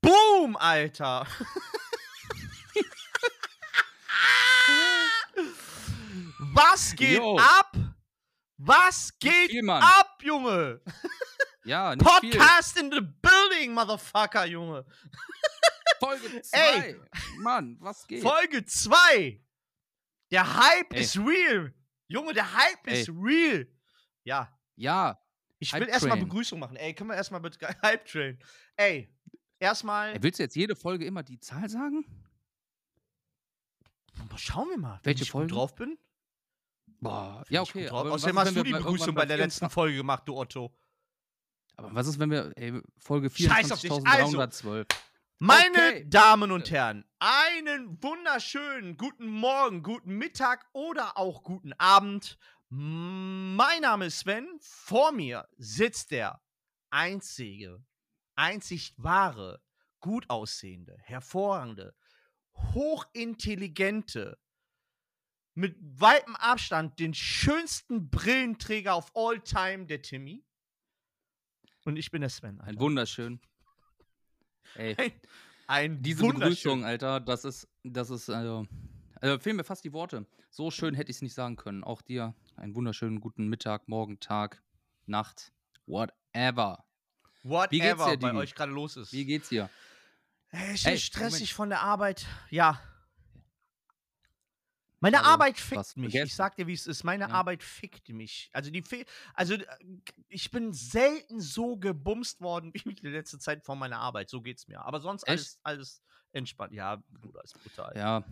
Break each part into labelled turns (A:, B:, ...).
A: Boom, Alter. Was geht
B: Yo.
A: ab? Was geht
B: viel,
A: ab, Junge?
B: Ja, nicht
A: Podcast in the building, Motherfucker, Junge.
B: viel. Folge 2.
A: Ey.
B: Mann, was geht?
A: Folge 2. Der Hype
B: Ey.
A: ist real. Junge, der Hype
B: Ey.
A: ist real. Ja,
B: Ja.
A: ich will erstmal. Begrüßung machen. Ey, können wir erstmal bitte Hype Train. Ey, erstmal.
B: Willst du jetzt jede Folge immer die Zahl sagen?
A: Schauen wir mal, wenn
B: Welche
A: ich
B: Folge?
A: drauf bin.
B: Boah, ja, okay. aber
A: Außerdem hast
B: wenn
A: du die Begrüßung bei der letzten
B: 24
A: Folge gemacht, du Otto.
B: Aber was ist, wenn wir ey, Folge
A: Scheiß auf dich.
B: 24.312?
A: Meine
B: Okay.
A: Damen und Herren, einen wunderschönen guten Morgen, guten Mittag oder auch guten Abend. Mein Name ist Sven. Vor mir sitzt der einzige, einzig wahre, gut aussehende, hervorragende, hochintelligente, mit weitem Abstand den schönsten Brillenträger auf all time, der Timmy. Und ich bin der Sven.
B: Ein
A: Alter.
B: wunderschön. Ey,
A: Ein, ein
B: diese Begrüßung, Alter, das ist, das ist, also, also fehlen mir fast die Worte. So schön hätte ich es nicht sagen können. Auch dir einen wunderschönen guten Mittag, Morgen, Tag, Nacht, whatever.
A: Whatever
B: Wie geht's dir,
A: bei euch gerade los ist.
B: Wie geht's dir?
A: Ich
B: Ey,
A: bin stressig
B: Moment.
A: von der Arbeit. Ja. Meine
B: Also,
A: Arbeit fickt mich.
B: vergessen?
A: Ich sag dir, wie es ist. Meine
B: Ja.
A: Arbeit fickt mich. Also die also äh, ich bin selten so gebumst worden wie in der letzten Zeit von meiner Arbeit. So geht's mir. Aber sonst alles,
B: Echt?
A: alles entspannt. Ja, Bruder, ist brutal.
B: Ja,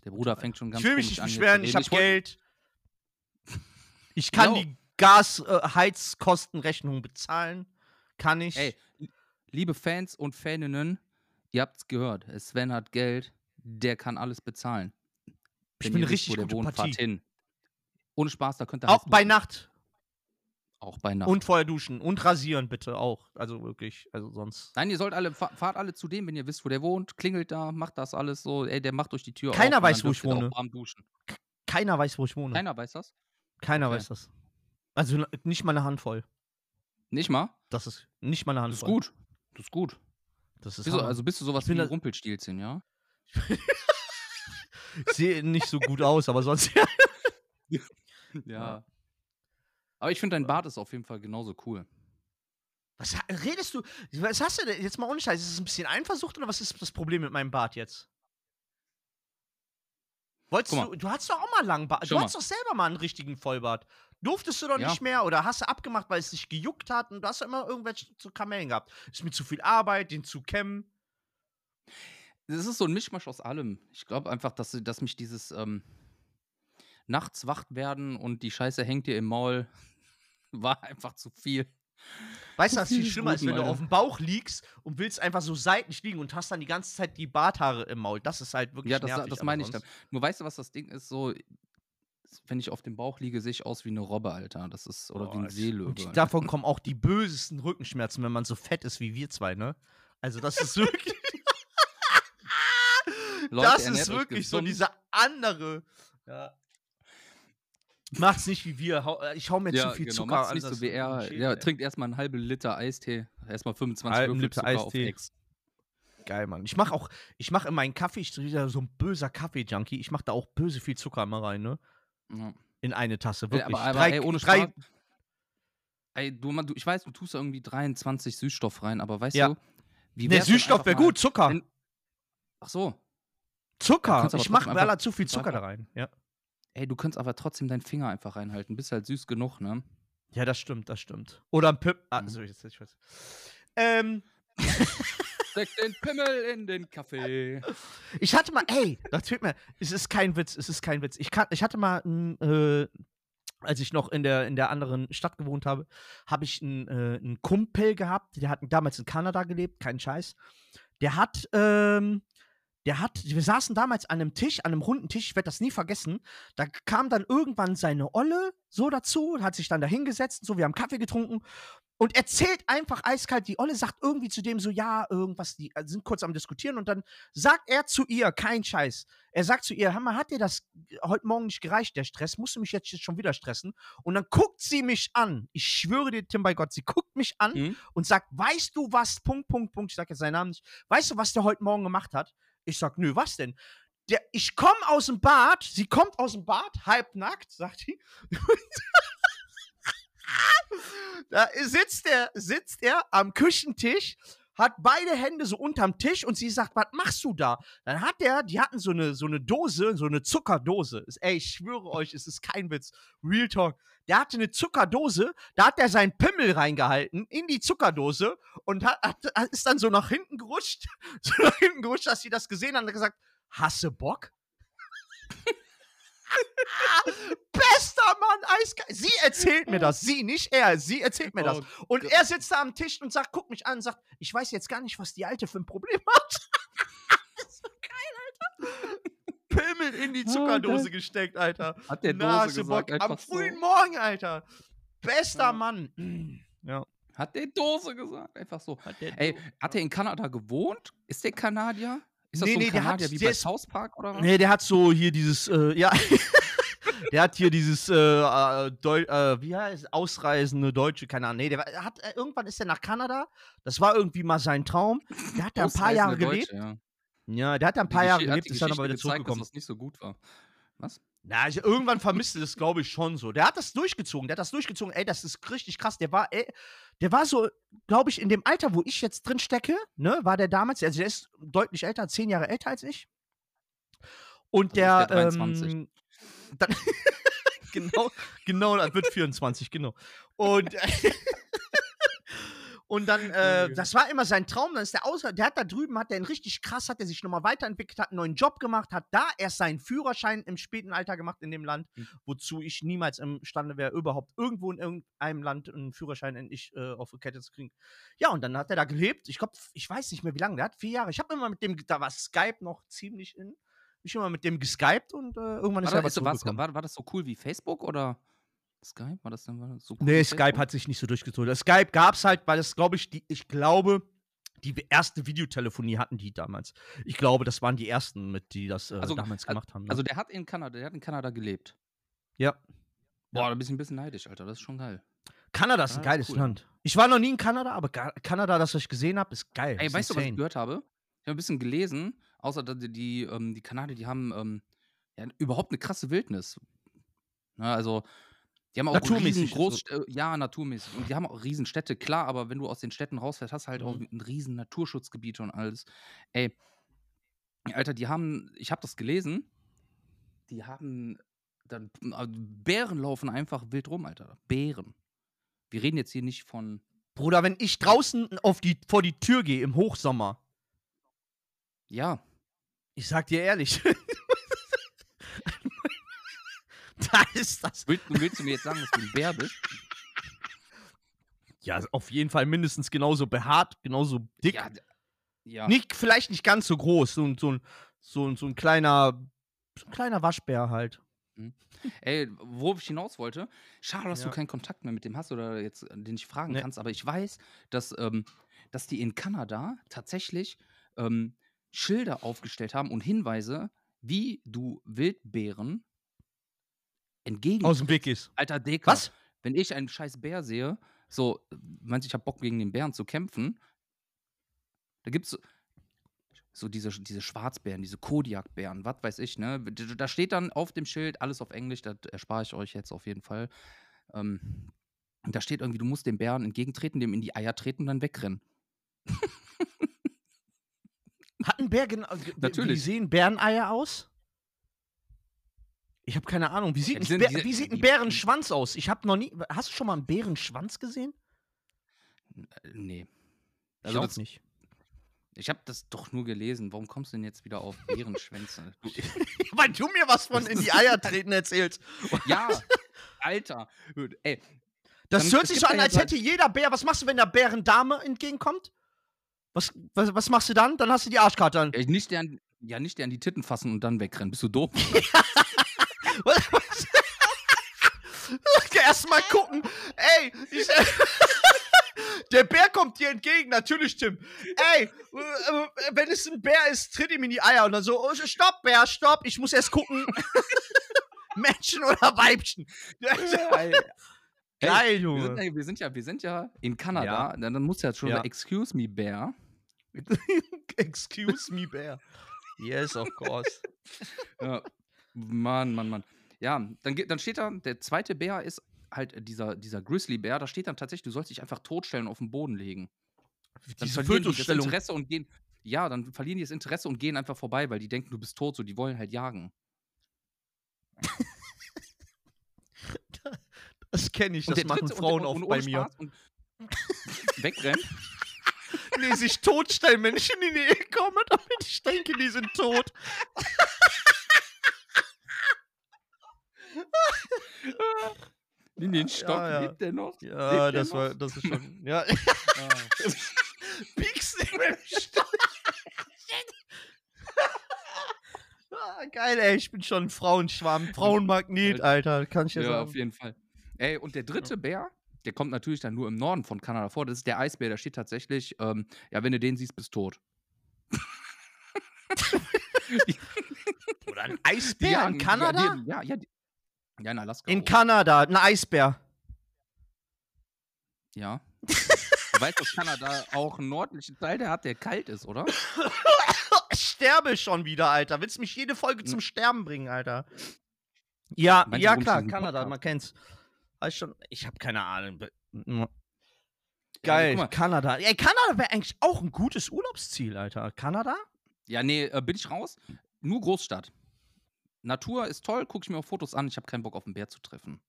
B: der Bruder fängt schon ganz
A: Ich will mich nicht
B: an,
A: beschweren. Ich habe Geld. Ich kann
B: Jo.
A: die Gas-Heizkostenrechnung bezahlen. Kann ich.
B: Ey, liebe Fans und Faninnen, ihr habt's gehört. Sven hat Geld, der kann alles bezahlen.
A: ich
B: Wenn
A: bin richtig gute
B: wohnt,
A: Partie.
B: hin. Ohne Spaß, da könnt ihr
A: Auch bei. Nacht.
B: Auch bei Nacht.
A: Und vorher duschen. Und rasieren bitte auch. Also wirklich. Also sonst.
B: Nein, ihr sollt alle, fa- fahrt alle zu dem, wenn ihr wisst, wo der wohnt, klingelt da, macht das alles so, ey, der macht euch die Tür
A: Keiner weiß, wo ich wohne. Keiner weiß, wo ich wohne.
B: Keiner weiß das?
A: Keiner
B: Okay.
A: weiß das. Also nicht mal eine Handvoll.
B: Nicht mal?
A: Das ist nicht mal eine
B: Das ist
A: Handvoll.
B: gut. Das ist gut.
A: Das ist
B: Wieso,
A: Hammer.
B: also bist du sowas wie ein Rumpelstilzchen, ja?
A: Ich sehe nicht so gut aus, aber sonst ja.
B: Ja. Aber ich finde, dein Bart ist auf jeden Fall genauso cool.
A: Was redest du? Was hast du denn? Jetzt mal ohne Scheiß. Ist es ein bisschen Eifersucht oder was ist das Problem mit meinem Bart jetzt? Wolltest du, du hattest doch auch mal langen Bart.
B: Schau
A: Du
B: mal.
A: hast doch selber mal einen richtigen Vollbart. Durftest du doch
B: Ja.
A: nicht mehr oder hast du abgemacht, weil es dich gejuckt hat und du hast doch immer irgendwelche zu Kamellen gehabt. Ist mir zu viel Arbeit, den zu kämmen.
B: Es ist so ein Mischmasch aus allem. Ich glaube einfach, dass, dass mich dieses ähm, nachts wach werden und die Scheiße hängt dir im Maul war einfach zu viel.
A: Weißt du, was viel schlimmer ist, wenn du auf dem Bauch liegst und willst einfach so seitlich liegen und hast dann die ganze Zeit die Barthaare im Maul. Das ist halt wirklich
B: Ja, das,
A: nervig.
B: das meine ich dann. Nur weißt du, was das Ding ist? So, wenn ich auf dem Bauch liege, sehe ich aus wie eine Robbe, Alter. Das ist, oder wie
A: Boah,
B: ein Seelöwe.
A: Und davon kommen auch die bösesten Rückenschmerzen, wenn man so fett ist wie wir zwei, ne? Also das ist wirklich,
B: Leute,
A: das ist wirklich so
B: gesund.
A: dieser andere. Ja. Macht's nicht wie wir. Äh, Ich hau mir
B: ja,
A: zu viel
B: genau,
A: Zucker an.
B: nicht so wie er. Ja, trinkt erstmal einen halben Liter Eistee. Erstmal 25
A: Halben
B: Würfel
A: Liter
B: Zucker auf
A: Eistee.
B: Ex.
A: Geil, Mann. Ich mach auch, ich mach in meinen Kaffee, ich bin wieder so ein böser Kaffee-Junkie. Ich mach da auch böse viel Zucker immer rein, ne?
B: Ja.
A: In eine Tasse, wirklich.
B: aber, aber
A: drei,
B: ey, ohne
A: drei,
B: Spaß. Ey, du, Mann, du, ich weiß, du tust da irgendwie 23 Süßstoff rein, aber weißt
A: Ja.
B: du, wie
A: Ne, Süßstoff wäre gut, Zucker.
B: wenn- Ach so.
A: Zucker. Ich mach
B: einfach
A: zu viel Zucker da rein. Ja.
B: Ey, du könntest aber trotzdem deinen Finger einfach reinhalten. Bist halt süß genug, ne?
A: Ja, das stimmt, das stimmt. Oder ein Pip. Ah,
B: Mhm.
A: so, jetzt, ich weiß. Ähm,
B: Steck den Pimmel in den Kaffee.
A: ich hatte mal, ey, das fehlt mir. Es ist kein Witz, es ist kein Witz. Ich, kann, ich hatte mal, äh, als ich noch in der, in der anderen Stadt gewohnt habe, habe ich einen, äh, einen Kumpel gehabt, der hat damals in Kanada gelebt, kein Scheiß. Der hat, ähm, der hat, wir saßen damals an einem Tisch, an einem runden Tisch, ich werde das nie vergessen. Da kam dann irgendwann seine Olle so dazu, hat sich dann da hingesetzt, so, wir haben Kaffee getrunken. und erzählt einfach eiskalt. Die Olle sagt irgendwie zu dem so, ja, irgendwas, die äh, sind kurz am Diskutieren und dann sagt er zu ihr, kein Scheiß. Er sagt zu ihr, Hammer, hat dir das heute Morgen nicht gereicht, der Stress? Musst du mich jetzt schon wieder stressen? Und dann guckt sie mich an. Ich schwöre dir, Tim, bei Gott, sie guckt mich an
B: Mhm.
A: und sagt, weißt du was, Punkt, Punkt, Punkt, ich sag jetzt seinen Namen nicht, weißt du, was der heute Morgen gemacht hat? Ich sag, nö, was denn? Der, ich komme aus dem Bad, sie kommt aus dem Bad, halbnackt, sagt sie. da sitzt er, sitzt er am Küchentisch, hat beide Hände so unterm Tisch und sie sagt, was machst du da? Dann hat er, die hatten so eine, so eine Dose, so eine Zuckerdose. Ey, ich schwöre euch, es ist kein Witz. Real Talk. Der hatte eine Zuckerdose, da hat er seinen Pimmel reingehalten in die Zuckerdose und hat, hat, ist dann so nach hinten gerutscht, so nach hinten gerutscht, dass sie das gesehen haben und gesagt, hasse Bock? Bester Mann, eiskalt. Sie erzählt mir das, sie, nicht er, sie erzählt mir das.
B: Oh
A: Und er sitzt da am Tisch und sagt, guckt mich an und sagt, ich weiß jetzt gar nicht, was die Alte für ein Problem hat. das ist so geil, Alter. Pimmel in die
B: Oh,
A: Zuckerdose
B: geil.
A: gesteckt, Alter.
B: Hat der Dose gesagt,
A: Am
B: einfach so.
A: frühen Morgen, Alter. Bester
B: Ja.
A: Mann. Ja.
B: Hat der Dose gesagt, einfach so.
A: Hat
B: Ey, hat er in Kanada gewohnt? Ist der Kanadier? Ist das
A: Nee,
B: so ein
A: nee, der hat-
B: Kanadier wie
A: der
B: bei South Park oder was?
A: Nee, der hat so hier dieses, äh, ja. der hat hier dieses, äh, äh, äh, wie heißt es, ausreisende Deutsche, keine Ahnung. Nee, der hat, äh, irgendwann ist er nach Kanada. Das war irgendwie mal sein Traum. Der hat da ein paar Jahre
B: Ausreisende
A: gelebt.
B: Deutsche, ja.
A: Ja, der hat da ein paar Jahre gelebt, ist dann aber wieder
B: gezeigt,
A: zurückgekommen.
B: Dass das nicht so gut war. Was?
A: Na, ich, irgendwann vermisste das, glaube ich, schon so. Der hat das durchgezogen. Der hat das durchgezogen. Ey, das ist richtig krass. Der war, ey, der war so, glaube ich, in dem Alter, wo ich jetzt drin stecke, ne, war der damals, also der ist deutlich älter, zehn Jahre älter als ich. Und
B: Dann
A: der,
B: der 23.
A: ähm, dann, genau, genau, das wird 24, genau. Und, und dann, äh,
B: Okay.
A: das war immer sein Traum. Dann ist der außer, der hat da drüben, hat der einen richtig krass, hat er sich nochmal weiterentwickelt, hat einen neuen Job gemacht, hat da erst seinen Führerschein im späten Alter gemacht in dem Land,
B: Mhm.
A: wozu ich niemals imstande wäre, überhaupt irgendwo in irgendeinem Land einen Führerschein endlich äh, auf die Kette zu kriegen. Ja, und dann hat er da gelebt. Ich glaube, ich weiß nicht mehr, wie lange. Der hat vier Jahre. Ich habe immer mit dem, da war Skype noch ziemlich in. Ich immer mit dem geskypt und äh, irgendwann ist
B: War,
A: er
B: ist, war,
A: zurückgekommen.
B: war, war das so cool wie Facebook oder Skype? War das dann das so cool
A: Nee, Skype
B: Facebook?
A: hat sich nicht so durchgezogen. Skype gab es halt, weil das, glaube ich, die, ich glaube, die erste Videotelefonie hatten die damals. Ich glaube, das waren die ersten, mit die das äh,
B: Also,
A: damals
B: al-
A: gemacht haben. Ne?
B: Also der hat in Kanada, der hat in Kanada gelebt.
A: ja.
B: Boah, da bin ich ein bisschen neidisch, Alter. Das ist schon geil.
A: Kanada ist ein geiles
B: cool.
A: Land. Ich war noch nie in Kanada, aber Kanada, das was ich gesehen habe, ist geil.
B: Ey,
A: ist
B: weißt du, was ich
A: insane.
B: gehört habe? Ich habe ein bisschen gelesen, außer dass die, die, ähm, die Kanadier, die haben ähm, ja, überhaupt eine krasse Wildnis. Na, also, die haben auch
A: Naturmäßig,
B: riesengroß, äh, ja, naturmäßig. Und die haben auch Riesenstädte, klar, aber wenn du aus den Städten rausfährst, hast du halt auch
A: Mhm.
B: ein riesen Naturschutzgebiet und alles. Ey, Alter, die haben, ich habe das gelesen, die haben, dann, äh, Bären laufen einfach wild rum, Alter. Bären. Wir reden jetzt hier nicht von,
A: Bruder, wenn ich draußen auf die, vor die Tür gehe im Hochsommer,
B: ja,
A: ich sag dir ehrlich, da ist das.
B: willst, willst du mir jetzt sagen, dass du ein Bär bist?
A: Ja, auf jeden Fall mindestens genauso behaart, genauso dick.
B: Ja, ja.
A: Nicht, vielleicht nicht ganz so groß, so, ein- so, ein, so, ein- so ein kleiner, so ein kleiner Waschbär halt.
B: Ey, worauf ich hinaus wollte, schade, dass
A: Ja.
B: du keinen Kontakt mehr mit dem hast oder jetzt äh, den ich fragen
A: Nee.
B: kannst, aber ich weiß, dass, ähm, dass die in Kanada tatsächlich ähm, Schilder aufgestellt haben und Hinweise, wie du Wildbären entgegen.
A: Aus dem Weg ist.
B: Alter Deka.
A: Was?
B: Wenn ich einen scheiß Bär sehe, so, meinst du, ich hab Bock gegen den Bären zu kämpfen, da gibt's so, so diese, diese Schwarzbären, diese Kodiakbären, was weiß ich, ne? Da steht dann auf dem Schild, alles auf Englisch, das erspare ich euch jetzt auf jeden Fall. Ähm, da steht irgendwie, du musst dem Bären entgegentreten, dem in die Eier treten und dann wegrennen.
A: Hat ein Bär genau. Wie
B: Natürlich.
A: sehen Bäreneier aus? Ich habe keine Ahnung. Wie sieht, ein Bär, wie sieht ein Bärenschwanz aus? Ich habe noch nie. Hast du schon mal einen Bärenschwanz gesehen?
B: Äh, Nee.
A: Ich
B: Also
A: auch
B: das,
A: nicht.
B: ich habe das doch nur gelesen. Warum kommst du denn jetzt wieder auf Bärenschwänze?
A: Weil du mir was von in die Eier treten erzählst.
B: ja, Alter. Ey,
A: Das hört sich so an, als hätte jeder Bär. Was machst du, wenn der Bärendame entgegenkommt? Was, was, was machst du dann? Dann hast du die Arschkarte an.
B: Nicht der an, ja, nicht der an die Titten fassen und dann wegrennen. Bist du doof?
A: Was- was- Erst mal gucken. Ey, ich, Der Bär kommt dir entgegen, natürlich, Tim. Ey, äh, wenn es ein Bär ist, tritt ihm in die Eier und dann so, oh, stopp, Bär, stopp, ich muss erst gucken. Männchen oder Weibchen.
B: Hey,
A: Geil,
B: wir,
A: Junge.
B: sind, ja- wir, sind ja, wir sind ja in Kanada. Dann, dann muss ja schon
A: Ja.
B: Excuse me, Bear.
A: Excuse me, Bär. Yes, of course.
B: Ja. Mann, Mann, Mann. Ja, dann, dann steht da, der zweite Bär ist halt dieser, dieser Grizzly-Bär. Da steht dann tatsächlich, du sollst dich einfach totstellen und auf den Boden legen. Dann
A: Diese
B: verlieren die das. Interesse und gehen. Ja, dann verlieren die das Interesse und gehen einfach vorbei, weil die denken, du bist tot, so die wollen halt jagen.
A: Das kenne ich,
B: Und
A: das machen
B: dritte-
A: Frauen oft
B: und
A: bei mir.
B: Wegrennen.
A: Nee, sich totstellen, Menschen in die Nähe kommen, damit ich denke, die sind tot.
B: In den Stock
A: ja.
B: lebt der noch.
A: Ja,
B: Lebt der
A: das war,
B: noch?
A: das ist schon, ja.
B: Ah.
A: Piekst nicht mehr im Stock. ah, geil, ey, ich bin schon ein Frauenschwarm, Frauenmagnet, Alter, kann ich ja,
B: Ja, auf
A: sagen.
B: jeden Fall. Ey, und der dritte Bär, der kommt natürlich dann nur im Norden von Kanada vor. Das ist der Eisbär, da steht tatsächlich, ähm, ja, wenn du den siehst, bist tot.
A: Oder ein Eisbär
B: jagen-
A: in Kanada?
B: Ja, ja, ja, in Alaska.
A: In
B: oben.
A: Kanada, ein Eisbär.
B: Ja. du weißt, dass Kanada auch einen nördlichen Teil der hat, der kalt ist, oder?
A: Ich sterbe schon wieder, Alter. Willst mich jede Folge zum Sterben bringen, Alter? Ja,
B: Meinst du,
A: ja klar, Kanada, man kennt's. Weiß schon, ich habe keine Ahnung.
B: Ja, guck
A: Geil,
B: mal.
A: Kanada. Ey, Kanada wäre eigentlich auch ein gutes Urlaubsziel, Alter. Kanada?
B: Ja, nee, äh, bin ich raus. Nur Großstadt. Natur ist toll, gucke ich mir auf Fotos an. Ich habe keinen Bock auf einen Bär zu treffen.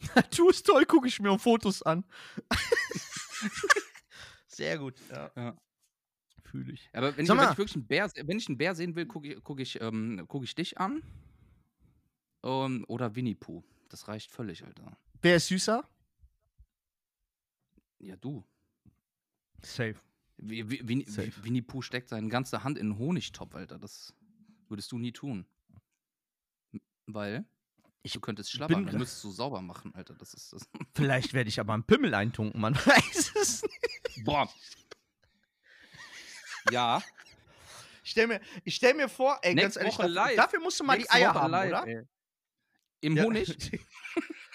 A: Du ist toll, gucke ich mir auf Fotos an. Sehr gut, ja.
B: Ja.
A: Fühle ich.
B: Aber wenn ich, wenn ich wirklich einen Bär, wenn ich einen Bär sehen will, gucke ich, guck ich, ähm, guck ich dich an. Ähm, oder Winnie Pooh. Das reicht völlig, Alter.
A: Wer ist süßer?
B: Ja, du.
A: Safe.
B: Wie, wie, Winnie, Winnie Pooh steckt seine ganze Hand in einen Honigtopf, Alter. Das würdest du nie tun. Weil
A: Ich
B: du könntest schlabbern, dann müsstest du sauber machen, Alter. Das ist das.
A: Vielleicht werde ich aber einen Pimmel eintunken, man weiß es nicht.
B: Boah. Ja.
A: Ich stell mir, ich stell mir vor, ey, ganz
B: Nächste
A: ehrlich, dafür, dafür musst du mal
B: Nächste
A: die Eier
B: Woche
A: haben,
B: live,
A: oder?
B: ey. Im
A: Ja.
B: Honig?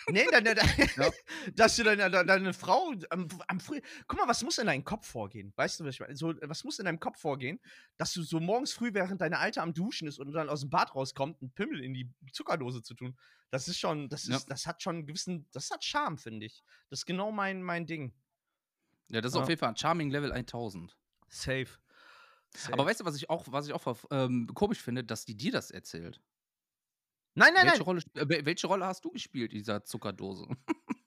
A: nee, deine, deine,
B: Ja.
A: dass du deine, deine, Frau am, am früh. Guck mal, was muss in deinem Kopf vorgehen? Weißt du, was ich meine? So, was muss in deinem Kopf vorgehen, dass du so morgens früh, während deine Alte am Duschen ist und dann aus dem Bad rauskommt, einen Pimmel in die Zuckerdose zu tun? Das ist schon, das
B: Ja.
A: ist, das hat schon einen gewissen, das hat Charme, finde ich. Das ist genau mein, mein Ding.
B: Ja, das ist
A: Ja.
B: auf jeden Fall ein Charming Level 1000.
A: Safe. Safe.
B: Aber weißt du, was ich auch, was ich auch ähm, komisch finde, dass die dir das erzählt?
A: Nein, nein,
B: welche,
A: nein.
B: Rolle, äh, welche Rolle hast du gespielt in dieser Zuckerdose?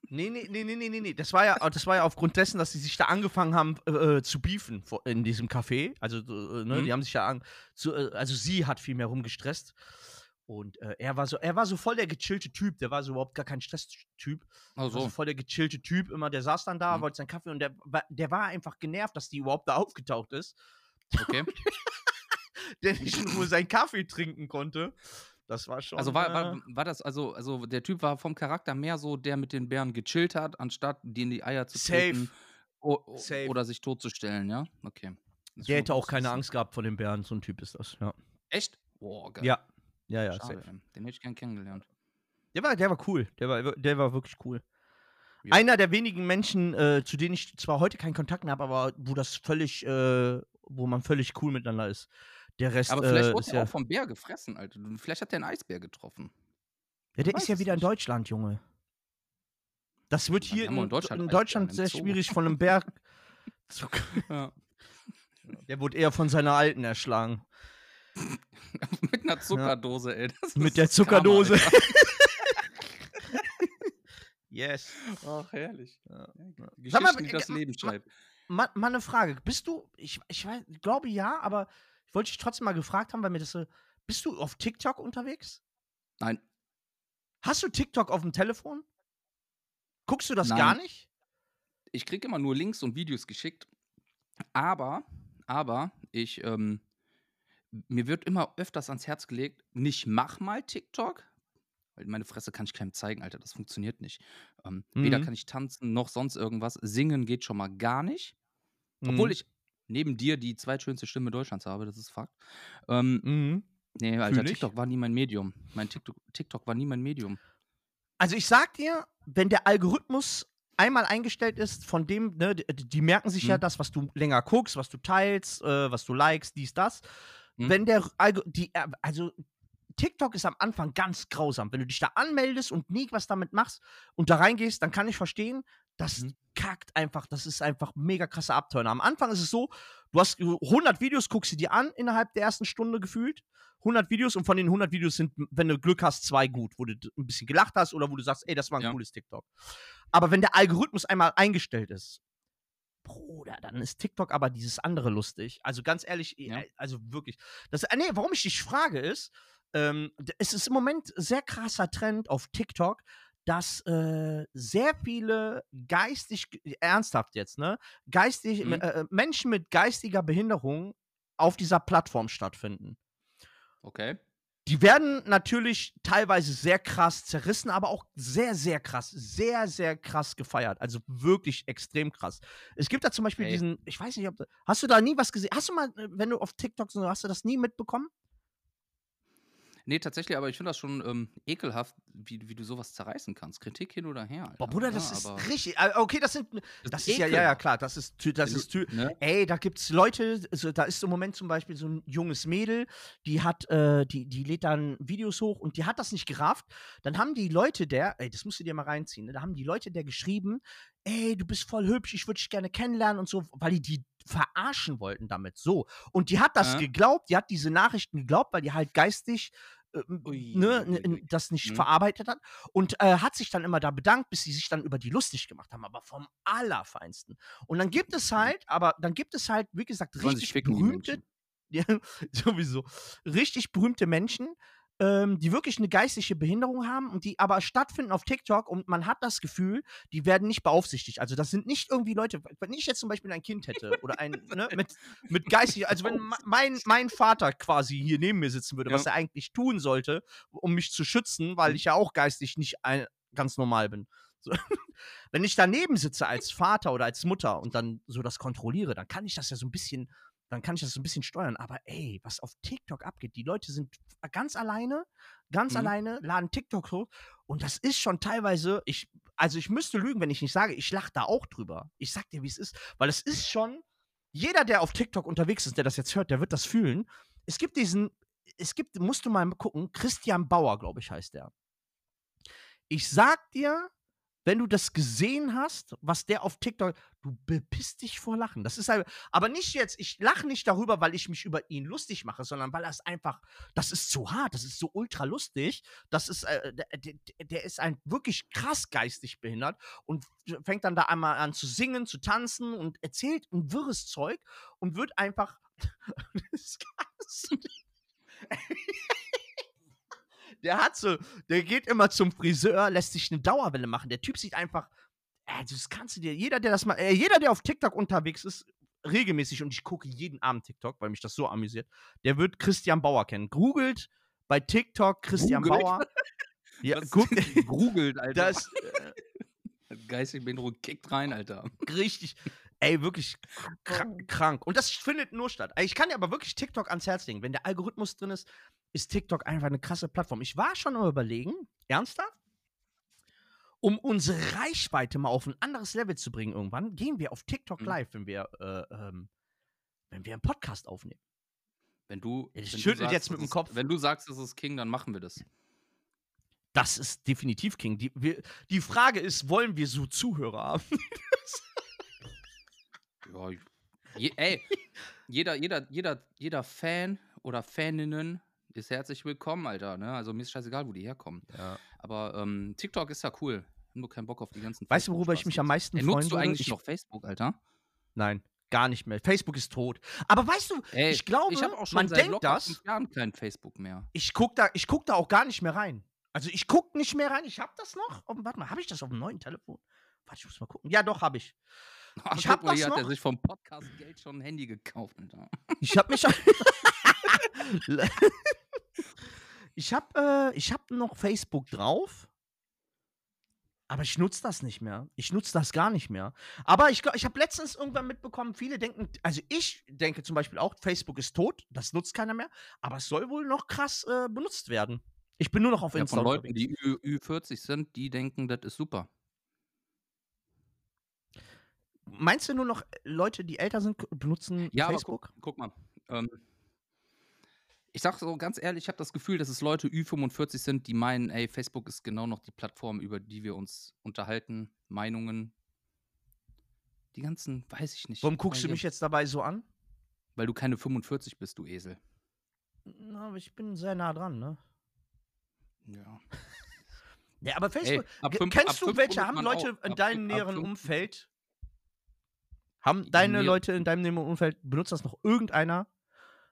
A: Nee, nee, nee, nee, nee, nee, nee. Das war ja, das war ja aufgrund dessen, dass sie sich da angefangen haben äh, zu beefen in diesem Café. Also, äh, ne,
B: Mhm.
A: die haben sich ja an, zu, äh, also sie hat viel mehr rumgestresst. Und äh, er war so, er war so voll der gechillte Typ, der war so überhaupt gar kein Stresstyp. Also
B: so.
A: voll der gechillte Typ, immer, der saß dann da,
B: Mhm.
A: wollte seinen Kaffee und der, war- der war einfach genervt, dass die überhaupt da aufgetaucht ist,
B: Okay.
A: der nicht Ruhe seinen Kaffee trinken konnte. Das war schon.
B: Also war,
A: äh,
B: war, war das, also, also der Typ war vom Charakter mehr so, der mit den Bären gechillt hat, anstatt die in die Eier zu treten o-
A: Safe.
B: oder sich totzustellen, ja? Okay. Das
A: der hätte auch keine. Angst gehabt vor den Bären, so ein Typ ist das, ja.
B: Echt? Boah, geil.
A: Ja. Ja, ja,
B: Schade,
A: safe.
B: Den hätte ich gern kennengelernt.
A: Der war, der war cool. Der war, der war wirklich cool.
B: Ja.
A: Einer der wenigen Menschen, äh, zu denen ich zwar heute keinen Kontakt mehr habe, aber wo das völlig, äh, wo man völlig cool miteinander ist. Der Rest
B: Aber vielleicht
A: äh,
B: wurde
A: ist
B: er
A: ja,
B: auch vom Bär gefressen, Alter. Vielleicht hat der einen Eisbär getroffen.
A: ja, der ist ja wieder in
B: nicht.
A: Deutschland, Junge. Das wird
B: Ja,
A: hier in,
B: in Deutschland
A: in Deutschland sehr schwierig von einem Bär. zu-
B: Ja.
A: Der wurde eher von seiner Alten erschlagen.
B: Mit einer Zuckerdose, ey. Das
A: Mit der
B: Karma,
A: Zuckerdose.
B: Alter.
A: yes.
B: Ach, herrlich.
A: Ja.
B: Geschichten,
A: Sag mal,
B: die das
A: äh,
B: Leben schreibt.
A: Mal, mal eine Frage. Bist du, ich, ich weiß, glaube ja, aber ich wollte dich trotzdem mal gefragt haben, weil mir das so. Bist du auf TikTok unterwegs?
B: Nein,
A: Hast du TikTok auf dem Telefon? Guckst du das
B: Nein.
A: gar nicht?
B: ich kriege immer nur Links und Videos geschickt. Aber, aber, ich, ähm, mir wird immer öfters ans Herz gelegt, nicht mach mal TikTok, Weil meine Fresse kann ich keinem zeigen, Alter. Das funktioniert nicht. Ähm, Weder
A: Mhm.
B: kann ich tanzen noch sonst irgendwas. Singen geht schon mal gar nicht. Obwohl
A: Mhm.
B: ich neben dir die zweitschönste Stimme Deutschlands habe, das ist Fakt. Ähm,
A: Mhm.
B: nee, Alter,
A: Fühl ich.
B: TikTok war nie mein Medium. Mein TikTok, TikTok war nie mein Medium.
A: Also ich sag dir, wenn der Algorithmus einmal eingestellt ist, von dem, ne, die, die merken sich ja
B: Mhm.
A: das, was du länger guckst, was du teilst, äh, was du likest, dies, das.
B: Mhm.
A: Wenn der Algo die, äh, also TikTok ist am Anfang ganz grausam. Wenn du dich da anmeldest und nie was damit machst und da reingehst, dann kann ich verstehen, das
B: Mhm.
A: kackt einfach, das ist einfach mega krasse Abturner. Am Anfang ist es so, du hast 100 Videos, guckst sie dir an innerhalb der ersten Stunde gefühlt. 100 Videos und von den 100 Videos sind, wenn du Glück hast, zwei gut, wo du ein bisschen gelacht hast oder wo du sagst, ey, das war ein
B: Ja.
A: cooles TikTok. Aber wenn der Algorithmus einmal eingestellt ist, Bruder, dann ist TikTok aber dieses andere lustig. Also ganz ehrlich,
B: Ja.
A: also wirklich. Das, äh, nee, warum ich dich frage ist, ähm, es ist im Moment sehr krasser Trend auf TikTok, dass äh, sehr viele geistig, ge- ernsthaft jetzt, ne, geistig,
B: Mhm.
A: äh, Menschen mit geistiger Behinderung auf dieser Plattform stattfinden.
B: Okay.
A: Die werden natürlich teilweise sehr krass zerrissen, aber auch sehr, sehr krass, sehr, sehr krass gefeiert. Also wirklich extrem krass. Es gibt da zum Beispiel
B: Ey.
A: diesen, ich weiß nicht, ob du, hast du da nie was gesehen? Hast du mal, äh, wenn du auf TikTok so, hast du das nie mitbekommen?
B: Nee, tatsächlich, aber ich finde das schon ähm, ekelhaft, wie, wie du sowas zerreißen kannst. Kritik hin oder her. Alter.
A: Boah, Bruder,
B: Ja,
A: das ist
B: aber
A: richtig. äh, Okay, das sind, das ist ja, ja, ja, klar, das ist, das ist,
B: ne?
A: ey, da gibt's Leute, also da ist im Moment zum Beispiel so ein junges Mädel, die hat, äh, die, die lädt dann Videos hoch und die hat das nicht gerafft. Dann haben die Leute der, ey, das musst du dir mal reinziehen, ne? da haben die Leute der geschrieben, ey, du bist voll hübsch, ich würde dich gerne kennenlernen und so, weil die die verarschen wollten damit, so. Und die hat das
B: Ja.
A: geglaubt, die hat diese Nachrichten geglaubt, weil die halt geistig
B: Ui,
A: ne,
B: ui, ui,
A: n-
B: ui.
A: das nicht
B: Mhm.
A: verarbeitet hat und äh, hat sich dann immer da bedankt, bis sie sich dann über die lustig gemacht haben, aber vom Allerfeinsten. Und dann gibt es halt, aber dann gibt es halt, wie gesagt, richtig berühmte, ja, sowieso, richtig berühmte Menschen, ähm, die wirklich eine geistige Behinderung haben und die aber stattfinden auf TikTok und man hat das Gefühl, die werden nicht beaufsichtigt. Also das sind nicht irgendwie Leute, wenn ich jetzt zum Beispiel ein Kind hätte oder ein, ne, mit, mit geistig, also wenn mein, mein Vater quasi hier neben mir sitzen würde,
B: Ja.
A: was er eigentlich tun sollte, um mich zu schützen, weil
B: Mhm.
A: ich ja auch geistig nicht ein, ganz normal bin. So. Wenn ich daneben sitze als Vater oder als Mutter und dann so das kontrolliere, dann kann ich das ja so ein bisschen, dann kann ich das so ein bisschen steuern. Aber ey, was auf TikTok abgeht, die Leute sind ganz alleine, ganz
B: Mhm.
A: alleine, laden TikTok hoch und das ist schon teilweise, ich, also ich müsste lügen, wenn ich nicht sage, ich lach da auch drüber. Ich sag dir, wie es ist, weil es ist schon, jeder, der auf TikTok unterwegs ist, der das jetzt hört, der wird das fühlen. Es gibt diesen, es gibt, musst du mal gucken, Christian Bauer, glaube ich, heißt der. Ich sag dir, wenn du das gesehen hast, was der auf TikTok, du bepisst dich vor Lachen. Das ist halt, aber nicht jetzt, ich lache nicht darüber, weil ich mich über ihn lustig mache, sondern weil das einfach, das ist zu hart, das ist so ultra lustig, das ist, äh, der, der, ist ein wirklich krass geistig behindert und fängt dann da einmal an zu singen, zu tanzen und erzählt ein wirres Zeug und wird einfach, das kannst du nicht. Der hat so, der geht immer zum Friseur, lässt sich eine Dauerwelle machen. Der Typ sieht einfach, äh, das kannst du dir, jeder, der das mal, äh, jeder, der auf TikTok unterwegs ist, regelmäßig und ich gucke jeden Abend TikTok, weil mich das so amüsiert, der wird Christian Bauer kennen. Googelt bei TikTok Christian
B: Googelt?
A: Bauer. Ja, guck,
B: Grugelt, Alter.
A: das
B: Geistige Behinderung kickt rein, Alter.
A: richtig, ey, wirklich krank, krank. Und das findet nur statt. Ich kann dir aber wirklich TikTok ans Herz legen. Wenn der Algorithmus drin ist, ist TikTok einfach eine krasse Plattform. Ich war schon am überlegen, ernsthaft, um unsere Reichweite mal auf ein anderes Level zu bringen irgendwann, gehen wir auf TikTok
B: Mhm.
A: live, wenn wir, äh, ähm, wenn wir einen Podcast aufnehmen.
B: Wenn du.
A: Ich
B: wenn du
A: schüttel
B: sagst,
A: jetzt mit dem
B: ist-
A: Kopf.
B: Wenn du sagst, es ist King, dann machen wir das.
A: Das ist definitiv King. Die, wir, die Frage ist, wollen wir so Zuhörer haben?
B: Ja, je, ey, jeder, jeder, jeder, jeder Fan oder Faninnen ist herzlich willkommen, Alter. Ne? Also mir ist scheißegal, wo die herkommen.
A: Ja.
B: Aber ähm, TikTok ist ja cool. Ich hab nur keinen Bock auf die ganzen
A: Weißt du, worüber ich mich am meisten
B: Ey,
A: freuen
B: Nutzt du eigentlich
A: Ich-
B: noch Facebook, Alter?
A: Nein, gar nicht mehr. Facebook ist tot. Aber weißt du,
B: Ey,
A: ich glaube,
B: ich habe auch schon
A: man
B: seit
A: denkt das.
B: Jahren kein Facebook mehr.
A: Ich guck da, ich guck da auch gar nicht mehr rein. Also ich guck nicht mehr rein. Ich hab das noch. Oh, warte mal, habe ich das auf dem neuen Telefon? Warte, ich muss mal gucken. Ja, doch, habe ich.
B: Ach,
A: Ich
B: guck
A: hab
B: mal,
A: das
B: hier hat er
A: noch.
B: sich vom Podcast Geld schon ein Handy gekauft, Alter.
A: Ich habe mich. Ich habe äh, ich hab noch Facebook drauf. Aber ich nutze das nicht mehr. Ich nutze das gar nicht mehr. Aber ich, ich habe letztens irgendwann mitbekommen, viele denken, also ich denke zum Beispiel auch, Facebook ist tot, das nutzt keiner mehr. Aber es soll wohl noch krass äh, benutzt werden. Ich bin nur noch auf
B: Ja,
A: Insta
B: von Leuten, die Ü, Ü40 sind, die denken, das ist super.
A: Meinst du nur noch äh, Leute, die älter sind, benutzen
B: Ja,
A: Facebook?
B: guck, guck mal. Ähm, ich sag so ganz ehrlich, ich habe das Gefühl, dass es Leute Ü45 sind, die meinen, ey, Facebook ist genau noch die Plattform, über die wir uns unterhalten, Meinungen. Die ganzen, weiß ich nicht.
A: Warum guckst du mich jetzt dabei so an?
B: Weil du keine 45 bist, du Esel.
A: Na, aber ich bin sehr nah dran, ne?
B: Ja.
A: Ja, aber
B: Ey,
A: Facebook.
B: ab
A: Ge-
B: fünf-
A: Kennst
B: ab
A: du welche? Haben Leute
B: auch.
A: in
B: Ab
A: deinem
B: ab
A: näheren Umfeld? Haben deine Leute in deinem näheren Umfeld, benutzt das noch irgendeiner?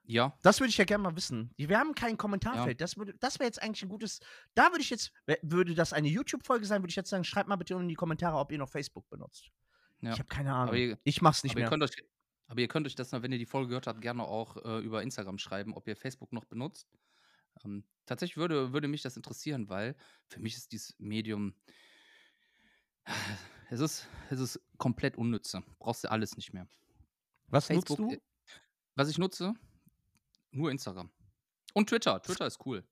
B: Ja,
A: Das würde ich ja gerne mal wissen. Wir haben kein Kommentarfeld. Das, würde- das wäre jetzt eigentlich ein gutes. Da würde ich jetzt, würde das eine YouTube-Folge sein, würde ich jetzt sagen, schreibt mal bitte in die Kommentare, ob ihr noch Facebook benutzt.
B: ja.
A: Ich habe keine Ahnung.
B: Aber ihr,
A: ich mach's nicht
B: aber ihr
A: mehr.
B: könnt euch, aber ihr könnt euch das, wenn ihr die Folge gehört habt, gerne auch äh, über Instagram schreiben, ob ihr Facebook noch benutzt. Ähm, tatsächlich würde, würde mich das interessieren, weil für mich ist dieses Medium, es ist, es ist komplett unnütze. Brauchst du alles nicht mehr.
A: Was
B: Facebook,
A: nutzt
B: äh,
A: du?
B: was ich nutze, nur Instagram. Und Twitter. Twitter ist cool.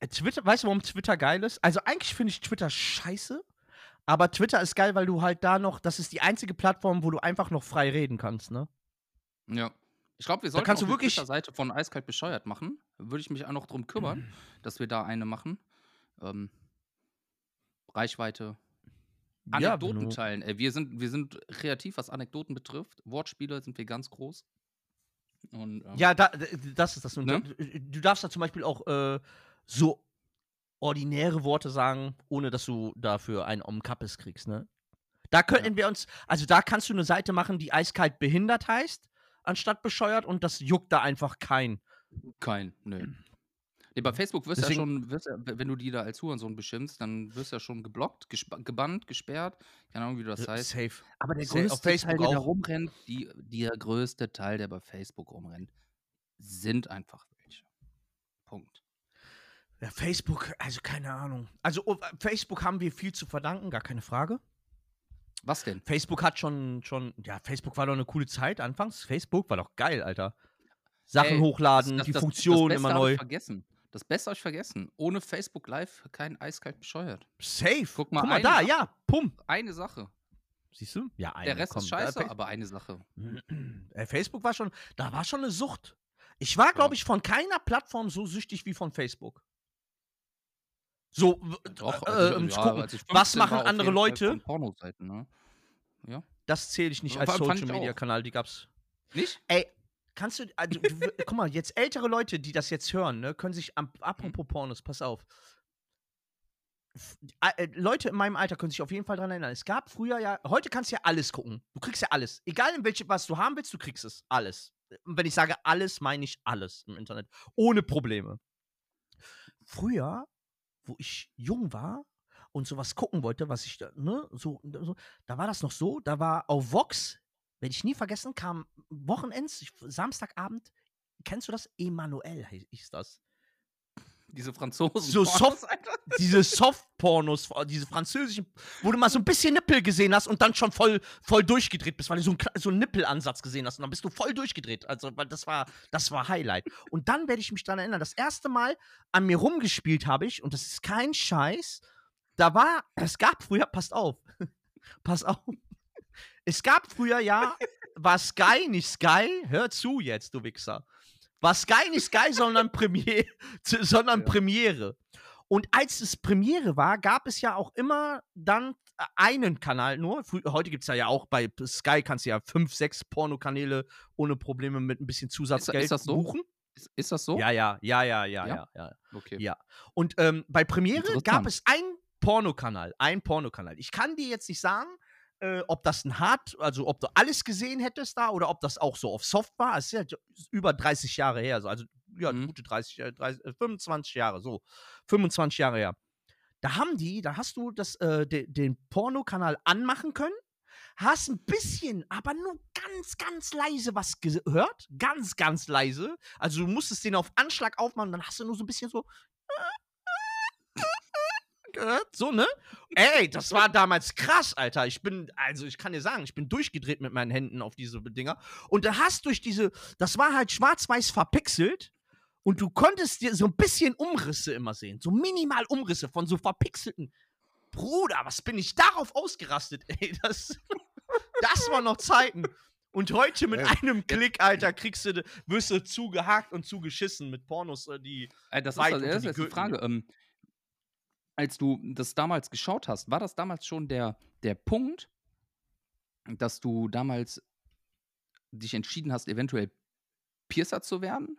A: Äh, Twitter, weißt du, warum Twitter geil ist? Also eigentlich finde ich Twitter scheiße, aber Twitter ist geil, weil du halt da noch, das ist die einzige Plattform, wo du einfach noch frei reden kannst, ne?
B: Ja. Ich glaube, wir sollten
A: kannst
B: auch
A: du wirklich-
B: Twitter-Seite von Eiskalt bescheuert machen. Würde ich mich auch noch drum kümmern, dass wir da eine machen. Ähm, Reichweite.
A: Ja,
B: Anekdoten
A: du-
B: teilen. Ey, wir, sind, wir sind kreativ, was Anekdoten betrifft. Wortspiele sind wir ganz groß. Und, ähm,
A: Ja, da, das ist das.
B: Ne?
A: du, du darfst da zum Beispiel auch äh, so ordinäre Worte sagen, ohne dass du dafür einen um Kappes kriegst, ne? Da könnten wir uns, also da kannst du eine Seite machen, die eiskalt behindert heißt, anstatt bescheuert und das juckt da einfach kein.
B: Kein, nö. Nee, bei Facebook wirst du ja schon, wirst ja, wenn du die da als Hurensohn beschimpfst, dann wirst du ja schon geblockt, gebannt, gesperrt. Keine Ahnung, wie du das heißt.
A: Safe.
B: Aber der
A: Safe.
B: größte
A: Auf Facebook
B: Teil, der da
A: auch.
B: rumrennt, die, der größte Teil, der bei Facebook rumrennt, sind einfach welche. Punkt.
A: Ja, Facebook, also keine Ahnung. Also oh, Facebook haben wir viel zu verdanken, gar keine Frage.
B: Was denn?
A: Facebook hat schon, schon, ja, Facebook war doch eine coole Zeit anfangs. Facebook war doch geil, Alter. Sachen
B: Ey,
A: hochladen,
B: Das-
A: die
B: das- das
A: Funktionen
B: Beste
A: immer neu.
B: Ich vergessen. Das Beste habe ich vergessen. Ohne Facebook Live kein eiskalt bescheuert.
A: Safe.
B: Guck mal,
A: Guck mal da,
B: Sache.
A: ja, pump.
B: Eine Sache.
A: Siehst du? Ja, eine,
B: Der Rest
A: komm,
B: ist
A: da-
B: scheiße,
A: Fa-
B: aber eine Sache.
A: Äh, Facebook war schon, da war schon eine Sucht. Ich war, glaube ich, von keiner Plattform so süchtig wie von Facebook. So,
B: Doch,
A: äh,
B: also,
A: um zu
B: ja,
A: gucken,
B: als ich
A: was
B: 15
A: machen andere Leute?
B: ne? Ja.
A: das zähle ich nicht
B: Ja,
A: als
B: fand- fand
A: Social. Media Kanal, die gab's.
B: Nicht?
A: Ey, kannst du, also, du, guck mal, jetzt ältere Leute, die das jetzt hören, ne, können sich, am,
B: Mhm.
A: apropos Pornos, pass auf. Äh, Leute in meinem Alter können sich auf jeden Fall dran erinnern. Es gab früher ja, heute kannst du ja alles gucken. Du kriegst ja alles. Egal in welche, was du haben willst, du kriegst es. Alles. Und wenn ich sage alles, meine ich alles im Internet. Ohne Probleme. Früher, wo ich jung war und sowas gucken wollte, was ich da, ne, so, so da war das noch so, da war auf Vox, werde ich nie vergessen, kam Wochenends, Samstagabend, kennst du das? Emanuel hieß das.
B: Diese Franzosen.
A: So soft-. Diese Soft-Pornos, diese französischen, wo du mal so ein bisschen Nippel gesehen hast und dann schon voll, voll durchgedreht bist, weil du so einen, so einen Nippelansatz gesehen hast und dann bist du voll durchgedreht. Also, weil das war, das war Highlight. Und dann werde ich mich daran erinnern, das erste Mal an mir rumgespielt habe ich, und das ist kein Scheiß, da war, es gab früher, passt auf, pass auf, es gab früher ja, war Sky nicht Sky, hör zu jetzt, du Wichser. War Sky nicht Sky, sondern Premiere, sondern
B: Ja.
A: Premiere. Und als es Premiere war, gab es ja auch immer dann äh, einen Kanal nur. Heute gibt es ja, ja auch bei Sky kannst du ja fünf, sechs Pornokanäle ohne Probleme mit ein bisschen Zusatzgeld
B: ist das so?
A: buchen.
B: Ist, ist das so?
A: Ja, ja, ja, ja, ja,
B: Ja?
A: ja.
B: Okay.
A: Ja. Und ähm, bei Premiere gab es einen Pornokanal, ein Pornokanal. Ich kann dir jetzt nicht sagen, äh, ob das ein Hard, also ob du alles gesehen hättest da oder ob das auch so auf Soft war. Es ist ja über 30 Jahre her, so, also ja,
B: Mhm.
A: gute 30, äh, 30, äh, 25 Jahre, so 25 Jahre her. Da haben die, da hast du das, äh, de, den Pornokanal anmachen können, hast ein bisschen, aber nur ganz, ganz leise was gehört. Ganz, ganz leise. Also du musstest den auf Anschlag aufmachen, dann hast du nur so ein bisschen so gehört, so, ne? Ey, das war damals krass, Alter. Ich bin, also ich kann dir sagen, ich bin durchgedreht mit meinen Händen auf diese Dinger. Und da hast durch diese, das war halt schwarz-weiß verpixelt. Und du konntest dir so ein bisschen Umrisse immer sehen. So minimal Umrisse von so verpixelten. Bruder, was bin ich darauf ausgerastet, ey? Das, das waren noch Zeiten. Und heute mit einem Klick, Alter, kriegst du, wirst du zugehakt und zugeschissen mit Pornos, äh, die.
B: Ey, das ist,
A: weit
B: das, das
A: die
B: ist die Frage. Ähm, als du das damals geschaut hast, war das damals schon der, der Punkt, dass du damals dich entschieden hast, eventuell Piercer zu werden?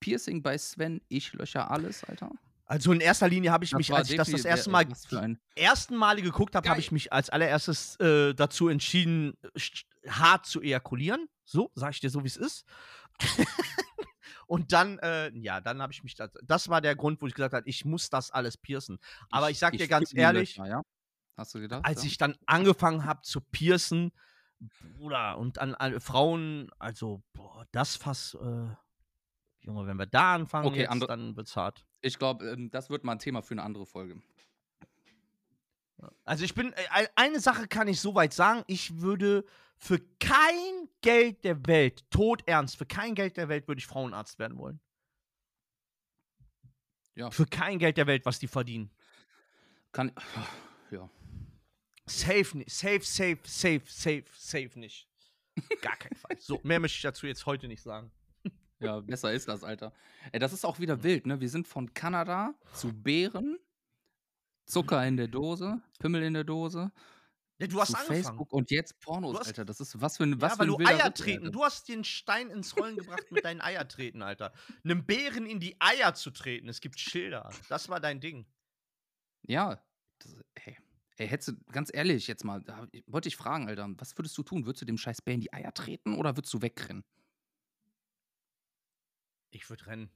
B: Piercing bei Sven, ich löcher alles, Alter.
A: Also in erster Linie habe ich mich,
B: war
A: als ich das das erste
B: äh,
A: Mal,
B: ein,
A: ersten Male geguckt habe, habe ich mich als allererstes äh, dazu entschieden, sch- hart zu ejakulieren. So, sag ich dir so, wie es ist. Und dann, äh, ja, dann habe ich mich, das, das war der Grund, wo ich gesagt habe, ich muss das alles piercen. Aber ich, sag dir ganz ehrlich,
B: Löcher, ja? Hast du gedacht?
A: als
B: ja?
A: ich dann angefangen habe zu piercen, Bruder, und an alle Frauen, also, boah, das Fass, äh, Junge, wenn wir da anfangen,
B: Okay,
A: jetzt,
B: andere-
A: dann wird's hart.
B: Ich glaube, ähm, das wird mal ein Thema für eine andere Folge.
A: Also ich bin, äh, eine Sache kann ich soweit sagen, ich würde für kein Geld der Welt, tot ernst, für kein Geld der Welt würde ich Frauenarzt werden wollen.
B: Ja.
A: Für kein Geld der Welt, was die verdienen.
B: Kann. Ja.
A: Safe nicht, safe, safe, safe, safe, safe nicht. Gar keinen Fall. So, mehr möchte ich dazu jetzt heute nicht sagen.
B: Ja, besser ist das, Alter. Ey, das ist auch wieder wild, ne? Wir sind von Kanada zu Beeren, Zucker in der Dose, Pimmel in der Dose,
A: Ja, du hast angefangen.
B: Facebook und jetzt Pornos,
A: hast-
B: Alter. Das ist was für ein was
A: ja,
B: für
A: weil
B: ein
A: du Eier treten.
B: Alter.
A: Du hast den Stein ins Rollen gebracht mit deinen Eier treten, Alter. Einem Bären in die Eier zu treten. Es gibt Schilder. Das war dein Ding.
B: Ja. Das, ey. Ey, hättest du, ganz ehrlich, jetzt mal, da wollte ich fragen, Alter, was würdest du tun? Würdest du dem scheiß Bär in die Eier treten oder würdest du wegrennen?
A: Ich würde rennen.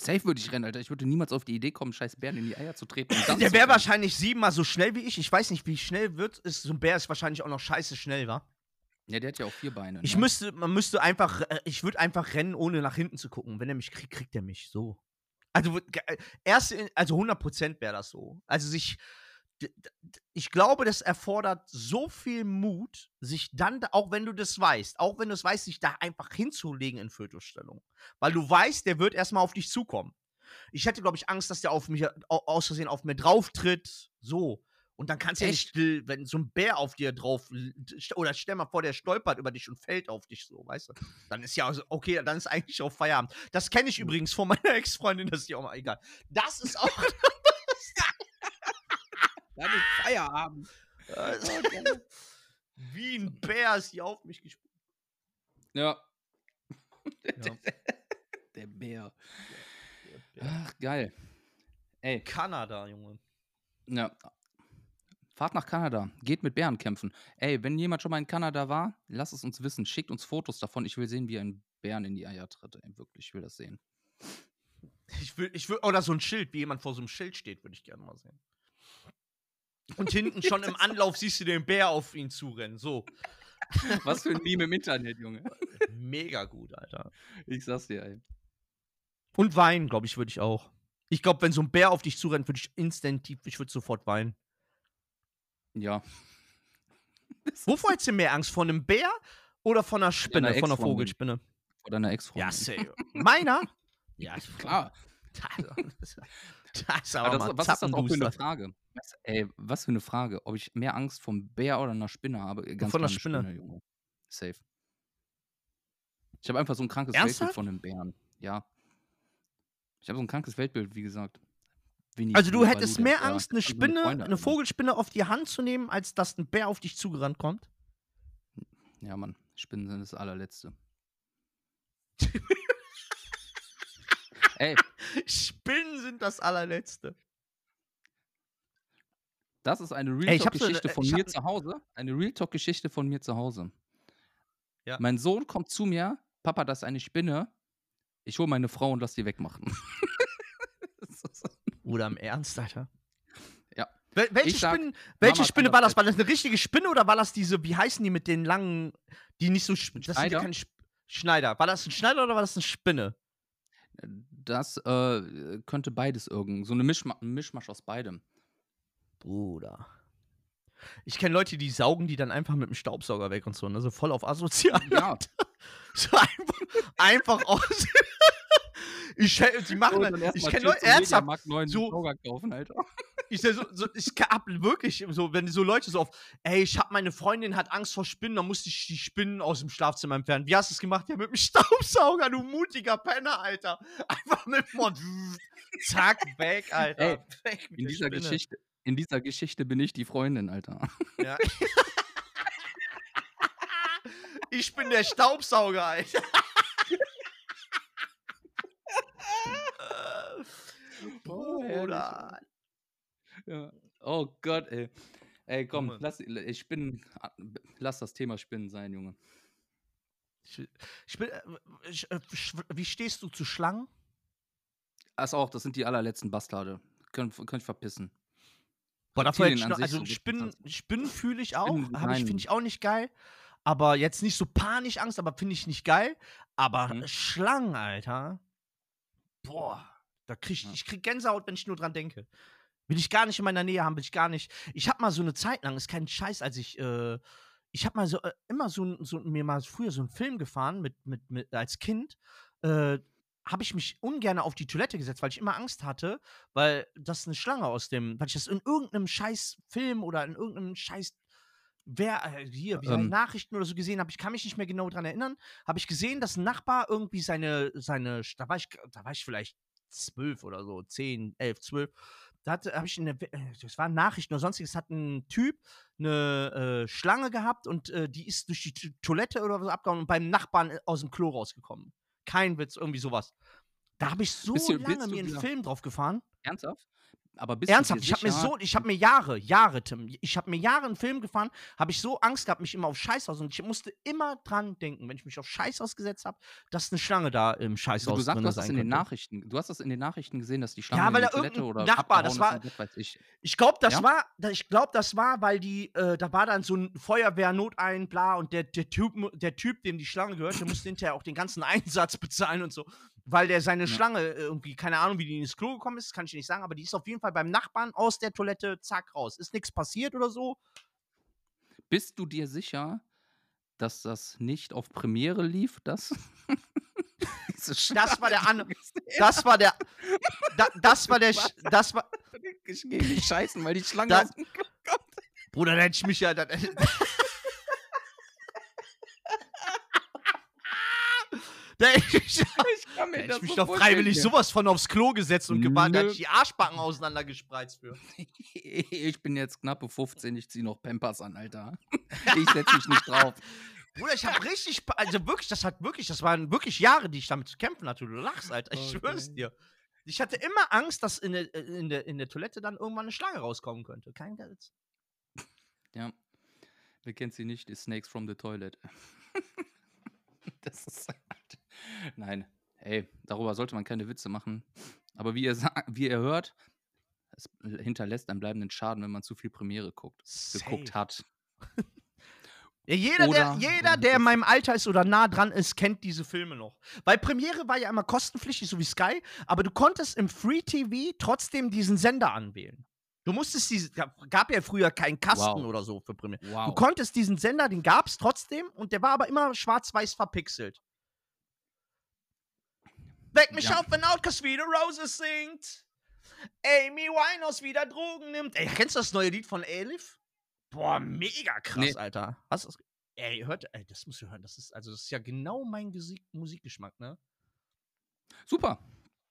B: Safe würde ich rennen, Alter. Ich würde niemals auf die Idee kommen, scheiß Bären in die Eier zu treten.
A: Der wäre wahrscheinlich siebenmal so schnell wie ich. Ich weiß nicht, wie schnell wird. Ist, so ein Bär ist wahrscheinlich auch noch scheiße schnell, wa?
B: Ja, der hat ja auch vier Beine.
A: Ich
B: ne?
A: müsste, man müsste einfach, äh, ich würde einfach rennen, ohne nach hinten zu gucken. Wenn er mich kriegt, kriegt er mich so. Also, äh, erst, in- also 100% wäre das so. Also sich, ich glaube, das erfordert so viel Mut, sich dann, da- auch wenn du das weißt, auch wenn du es weißt, sich da einfach hinzulegen in Fötusstellung. Weil du weißt, der wird erstmal auf dich zukommen. Ich hätte, glaube ich, Angst, dass der auf mich, au- aus Versehen auf mir drauf tritt. So. Und dann kannst du ja nicht still, wenn so ein Bär auf dir drauf, oder stell mal vor, der stolpert über dich und fällt auf dich so, weißt du? Dann ist ja, also, okay, dann ist eigentlich auch Feierabend. Das kenne ich übrigens von meiner Ex-Freundin, das ist ja auch mal egal. Das ist auch.
B: Dann ist Feierabend.
A: Wie ein Bär ist die auf mich gesprungen.
B: Ja.
A: Ja.
B: Der Bär. Ach, geil. Ey,
A: Kanada, Junge.
B: ja. Fahrt nach Kanada. Geht mit Bären kämpfen. Ey, wenn jemand schon mal in Kanada war, lasst es uns wissen. Schickt uns Fotos davon. Ich will sehen, wie ein Bären in die Eier tritt. Ey, wirklich, ich will das sehen.
A: Ich will, ich will, oder so ein Schild, wie jemand vor so einem Schild steht, würde ich gerne mal sehen. Und hinten schon im Anlauf siehst du den Bär auf ihn zurennen. So.
B: Was für ein Meme im Internet, Junge.
A: Mega gut, Alter.
B: Ich sag's dir, ey.
A: Und weinen, glaube ich, würde ich auch. Ich glaube, wenn so ein Bär auf dich zurennt, würde ich instinktiv, ich würde sofort weinen.
B: Ja.
A: Wovor hättest du mehr Angst? Vor einem Bär oder von einer Spinne, von einer
B: Ex-Freundin.
A: Vogelspinne?
B: Vor deiner Ex-Freundin.
A: Ja, safe. Meiner? Ja,
B: Klar.
A: Das, ist
B: Aber
A: aber
B: das,
A: mal
B: was ist das auch für eine. Frage? Was, ey, was für eine Frage? Ob ich mehr Angst vom Bär oder einer Spinne habe? Ganz
A: Von einer Spinne.
B: eine Junge. Safe. Ich habe einfach so ein krankes
A: Ernsthaft?
B: Weltbild von einem Bären. Ja. Ich habe so ein krankes Weltbild, wie gesagt. Winnie
A: Also du hättest mehr. Angst, eine
B: Ich hab so
A: Spinne, eine
B: Alter.
A: Vogelspinne auf die Hand zu nehmen, als dass ein Bär auf dich zugerannt kommt?
B: Ja, Mann. Spinnen sind das allerletzte. Ey,
A: Spinnen sind das allerletzte.
B: das ist eine Real Talk-Geschichte
A: eine-
B: von mir zu Hause. Eine Real Talk-Geschichte von mir zu Hause.
A: Ja.
B: Mein Sohn kommt zu mir, Papa, das ist eine Spinne. Ich hole meine Frau und lass die wegmachen.
A: Oder im Ernst, Alter?
B: Ja.
A: Wel welche
B: sag,
A: Spinne, welche
B: Mama
A: Spinne war das? War das eine richtige Spinne oder war das diese, wie heißen die mit den langen, die nicht so, das sind ja
B: Schneider?
A: keine Sp Schneider. War das ein Schneider oder war das eine Spinne?
B: Das äh, könnte beides irgend. So eine Mischma Mischmasch aus beidem.
A: Bruder. Ich kenne Leute, die saugen die dann einfach mit dem Staubsauger weg und so, ne? So voll auf asozial.
B: Ja,
A: So einfach, einfach aus. ich, die machen dann, ich kenne Leute, ernsthaft,
B: 9
A: so-
B: kaufen, Alter.
A: Ich, so, so, ich hab wirklich so, wenn so Leute so auf, ey, ich hab meine Freundin hat Angst vor Spinnen, dann musste ich die Spinnen aus dem Schlafzimmer entfernen. Wie hast du es gemacht? Ja, mit dem Staubsauger, du mutiger Penner, Alter. Einfach mit dem Mund. Zack, weg, Alter.
B: Ey,
A: weg
B: In dieser,
A: Spinne.
B: Geschichte, in dieser Geschichte bin ich die Freundin, Alter.
A: Ja. ich bin der Staubsauger, Alter. Bruder.
B: Ja. Oh Gott, ey. Ey, komm,
A: Junge.
B: lass, ich bin, lass das Thema Spinnen sein, Junge.
A: Ich, ich bin, äh, ich, äh, sch- wie stehst du zu Schlangen?
B: Das auch, das sind die allerletzten Bastarde. Können, können verpissen.
A: Boah, davor hätte ich noch, also
B: so
A: Spinnen, Spinnen fühle ich auch, ich finde ich auch nicht geil, aber jetzt nicht so panisch Angst, aber finde ich nicht geil, aber
B: Mhm.
A: Schlangen, Alter. Boah, da krieg ich,
B: Ja.
A: ich krieg Gänsehaut, wenn ich nur dran denke. Will ich gar nicht in meiner Nähe haben, will ich gar nicht. Ich habe mal so eine Zeit lang, ist kein Scheiß, als ich äh, ich habe mal so äh, immer so, so mir mal früher so einen Film gefahren mit mit, mit als Kind. Äh, habe ich mich ungern auf die Toilette gesetzt, weil ich immer Angst hatte, weil das eine Schlange aus dem, weil ich das in irgendeinem scheiß Film oder in irgendeinem scheiß wer äh, hier, wie
B: Ähm.
A: Nachrichten oder so gesehen habe, ich kann mich nicht mehr genau dran erinnern, habe ich gesehen, dass ein Nachbar irgendwie seine, seine, da war ich, da war ich vielleicht zwölf oder so, zehn, elf, zwölf. Da hatte, habe ich in der, We- äh, das waren Nachrichten oder sonstiges, hat ein Typ eine äh, Schlange gehabt und äh, die ist durch die Toilette oder so abgehauen und beim Nachbarn äh, aus dem Klo rausgekommen. Kein Witz, irgendwie sowas. Da habe ich so
B: du-
A: lange mir einen Film drauf gefahren.
B: Ernsthaft? Aber bist
A: Ernsthaft, ich habe mir so, ich habe mir Jahre, Jahre, Tim, ich habe mir Jahre einen Film gefahren, habe ich so Angst gehabt, mich immer auf Scheißhaus und ich musste immer dran denken, wenn ich mich auf Scheißhaus gesetzt habe, dass eine Schlange da im
B: Also
A: Scheißhaus
B: du sagst, du hast das in den. Nachrichten, du hast das in den Nachrichten gesehen, dass die Schlange
A: Ja, weil
B: in
A: da
B: die Toilette
A: irgendein
B: oder
A: Nachbar, das war-
B: weiß ich.
A: Ich glaube, das
B: Ja?
A: war, da- ich glaube, das war, weil die, äh, da war dann so ein Feuerwehr-Notein, bla, und der, der, typ, der Typ, dem die Schlange gehört, der musste hinterher auch den ganzen Einsatz bezahlen und so, weil der seine
B: Ja.
A: Schlange äh, irgendwie, keine Ahnung, wie die ins Klo gekommen ist, kann ich nicht sagen, aber die ist auf jeden Fall beim Nachbarn aus der Toilette, zack, raus. Ist nichts passiert oder so.
B: Bist du dir sicher, dass das nicht auf Premiere lief, das?
A: Das war der An- Das war der, da, das war der, das war.
B: Ich geh nicht scheißen, weil die Schlange
A: Da-
B: aus dem Klo kommt.
A: Bruder, da hätte ich mich ja. Da, da hätte ich,
B: Ich kann
A: da hätte ich mich
B: so
A: doch freiwillig
B: ja.
A: sowas von aufs Klo gesetzt und gewartet, da hätte ich die Arschbacken auseinandergespreizt für.
B: Ich bin jetzt knappe 15, ich zieh noch Pampers an, Alter. Ich setz mich nicht drauf.
A: Bruder, ich hab richtig, also wirklich, das hat wirklich, das waren wirklich Jahre, die ich damit zu kämpfen hatte. Du lachst, Alter, ich schwör's
B: Okay.
A: dir. Ich hatte immer Angst, dass in der, in, der, in der Toilette dann irgendwann eine Schlange rauskommen könnte. Kein Geld.
B: Ja. Wer kennt sie nicht? Die Snakes from the Toilet. das ist. Nein. Ey, darüber sollte man keine Witze machen. Aber wie ihr, wie ihr hört, es hinterlässt einen bleibenden Schaden, wenn man zu viel Premiere guckt, geguckt hat.
A: Ja, jeder, der,
B: Oder-
A: jeder,
B: oder
A: der in meinem Alter ist oder nah dran ist, kennt diese Filme noch. Weil Premiere war ja immer kostenpflichtig, so wie Sky, aber du konntest im Free TV trotzdem diesen Sender anwählen. Du musstest diese, gab- gab ja früher keinen Kasten
B: Wow.
A: oder so für Premiere. Du
B: Wow.
A: konntest diesen Sender, den gab's trotzdem und der war aber immer schwarz-weiß verpixelt. Weck mich
B: Ja.
A: auf, wenn Outcast wieder Roses singt. Amy Winehouse wieder Drogen nimmt. Ey, kennst du das neue Lied von Elif? Boah, mega krass,
B: Nee.
A: Alter. Hast du das? Ey, hört, ey, das musst du hören. Das ist, also, das ist ja genau mein Gesi Musikgeschmack, ne?
B: Super.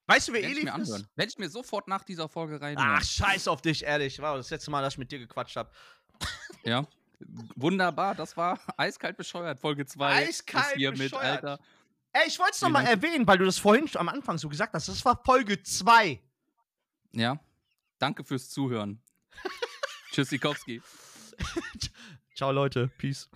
A: Weißt du, wer Elif
B: mir
A: ist?
B: Werde ich mir sofort nach dieser Folge rein.
A: Ach, scheiß auf dich, ehrlich. War das letzte Mal, dass ich mit dir gequatscht habe.
B: Ja. Wunderbar, das war eiskalt bescheuert, Folge 2.
A: Eiskalt
B: hier mit,
A: bescheuert.
B: Alter.
A: Ey, ich wollte es nochmal erwähnen, weil du das vorhin am Anfang so gesagt hast. Das war Folge 2.
B: Ja. Danke fürs Zuhören. Tschüss, Sikowski.
A: Ciao, Leute. Peace.